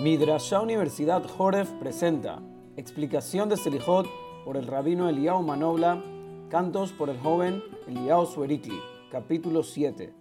Midrashá Universidad Joref presenta explicación de Selijot por el rabino Eliao Manobla, cantos por el joven Eliao Suerikli, capítulo 7.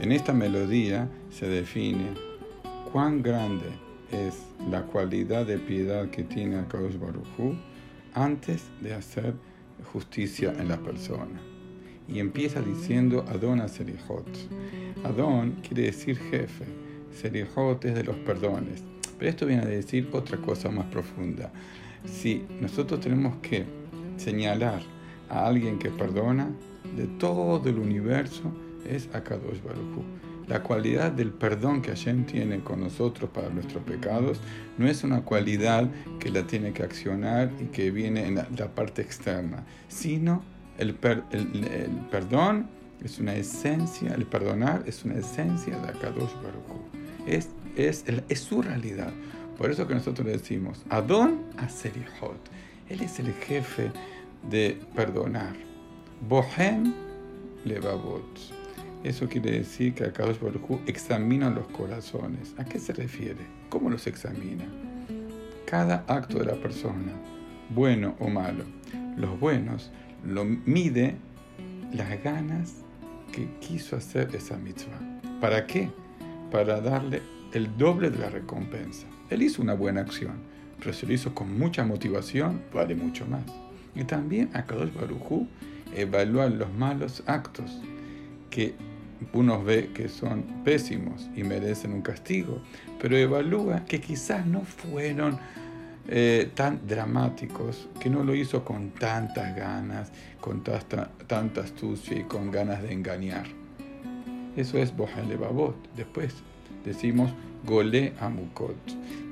En esta melodía se define cuán grande es la cualidad de piedad que tiene Akadosh Baruj antes de hacer justicia en la persona. Y empieza diciendo Adon a Serihot. Adon quiere decir jefe. Serihot es de los perdones. Pero esto viene a decir otra cosa más profunda. Si nosotros tenemos que señalar a alguien que perdona de todo el universo, es Akadosh Baruj La cualidad del perdón que Hashem tiene con nosotros para nuestros pecados no es una cualidad que la tiene que accionar y que viene en la, parte externa, sino el, el, perdón es una esencia, el perdonar es una esencia de Akadosh Baruj es, es, es su realidad. Por eso que nosotros le decimos, Adon Aserihot. Él es el jefe de perdonar. Bohem Levavot. Eso quiere decir que Akadosh Baruj examina los corazones. ¿A qué se refiere? ¿Cómo los examina? Cada acto de la persona, bueno o malo, los buenos, lo mide las ganas que quiso hacer esa mitzvah. ¿Para qué? Para darle el doble de la recompensa. Él hizo una buena acción, pero si lo hizo con mucha motivación, vale mucho más. Y también Akadosh Baruj evalúa los malos actos que unos ve que son pésimos y merecen un castigo, pero evalúa que quizás no fueron eh, tan dramáticos, que no lo hizo con tantas ganas, con tanta, astucia y con ganas de engañar. Eso es Bohale Babot. Después decimos Gole Amukot.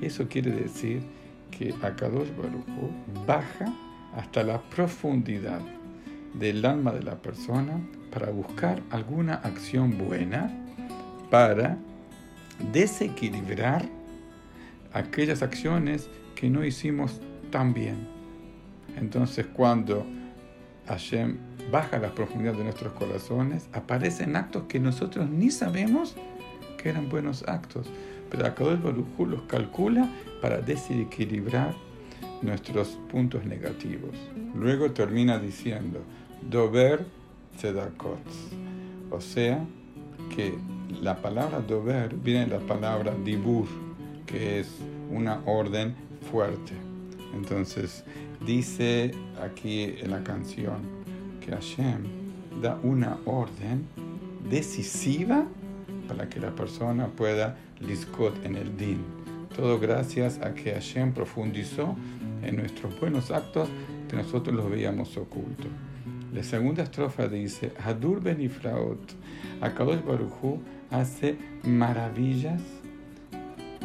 Eso quiere decir que Akadosh Baruch baja hasta la profundidad del alma de la persona para buscar alguna acción buena para desequilibrar aquellas acciones que no hicimos tan bien. Entonces cuando Hashem baja la profundidad de nuestros corazones, aparecen actos que nosotros ni sabemos que eran buenos actos. Pero Akadosh Baruj los calcula para desequilibrar nuestros puntos negativos. Luego termina diciendo, Dover tzedakot. O sea, que la palabra dover viene de la palabra dibur, que es una orden fuerte. Entonces, dice aquí en la canción que Hashem da una orden decisiva para que la persona pueda liskot en el din. Todo gracias a que Hashem profundizó en nuestros buenos actos que nosotros los veíamos ocultos. La segunda estrofa dice, Hadur benifraot, Akadosh Baruchu hace maravillas,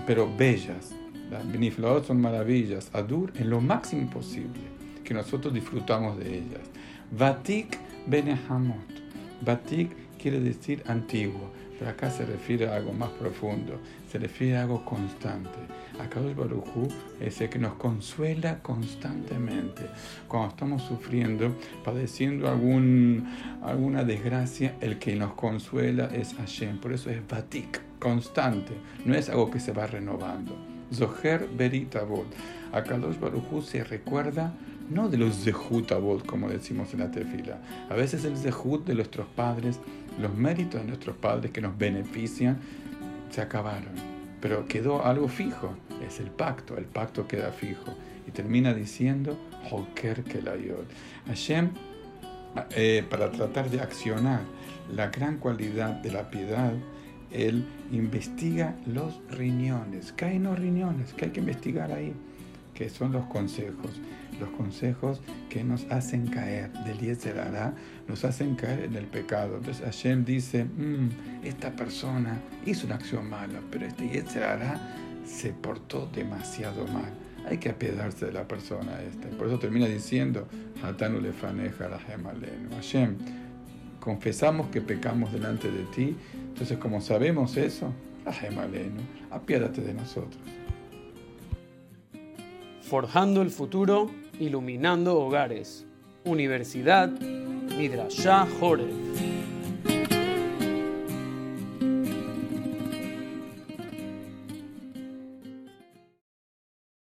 pero bellas. Las son maravillas, Hadur en lo máximo posible, que nosotros disfrutamos de ellas. Vatik benehamot, Vatik quiere decir antiguo, pero acá se refiere a algo más profundo, se refiere a algo constante Akadosh Barujú es el que nos consuela constantemente. Cuando estamos sufriendo, padeciendo algún, alguna desgracia, el que nos consuela es Hashem. Por eso es Batik, constante. No es algo que se va renovando. Zoher Beritabot. Akadosh Barujú se recuerda no de los Zehut como decimos en la tefila. A veces el Zehut de nuestros padres, los méritos de nuestros padres que nos benefician, se acabaron pero quedó algo fijo, es el pacto, el pacto queda fijo. Y termina diciendo, Hoker Kelayot. Hashem, eh, para tratar de accionar la gran cualidad de la piedad, él investiga los riñones. ¿Qué hay en los riñones? ¿Qué hay que investigar ahí? Que son los consejos. Los consejos que nos hacen caer del Yetzerará, nos hacen caer en el pecado. Entonces Hashem dice, mm, esta persona hizo una acción mala, pero este Yetzerará se portó demasiado mal. Hay que apiadarse de la persona esta. Por eso termina diciendo, Hatanu lefaneja la Hashem, confesamos que pecamos delante de ti. Entonces, como sabemos eso, apiádate de nosotros. Forjando el futuro, iluminando hogares. Universidad Midrashah Joreh.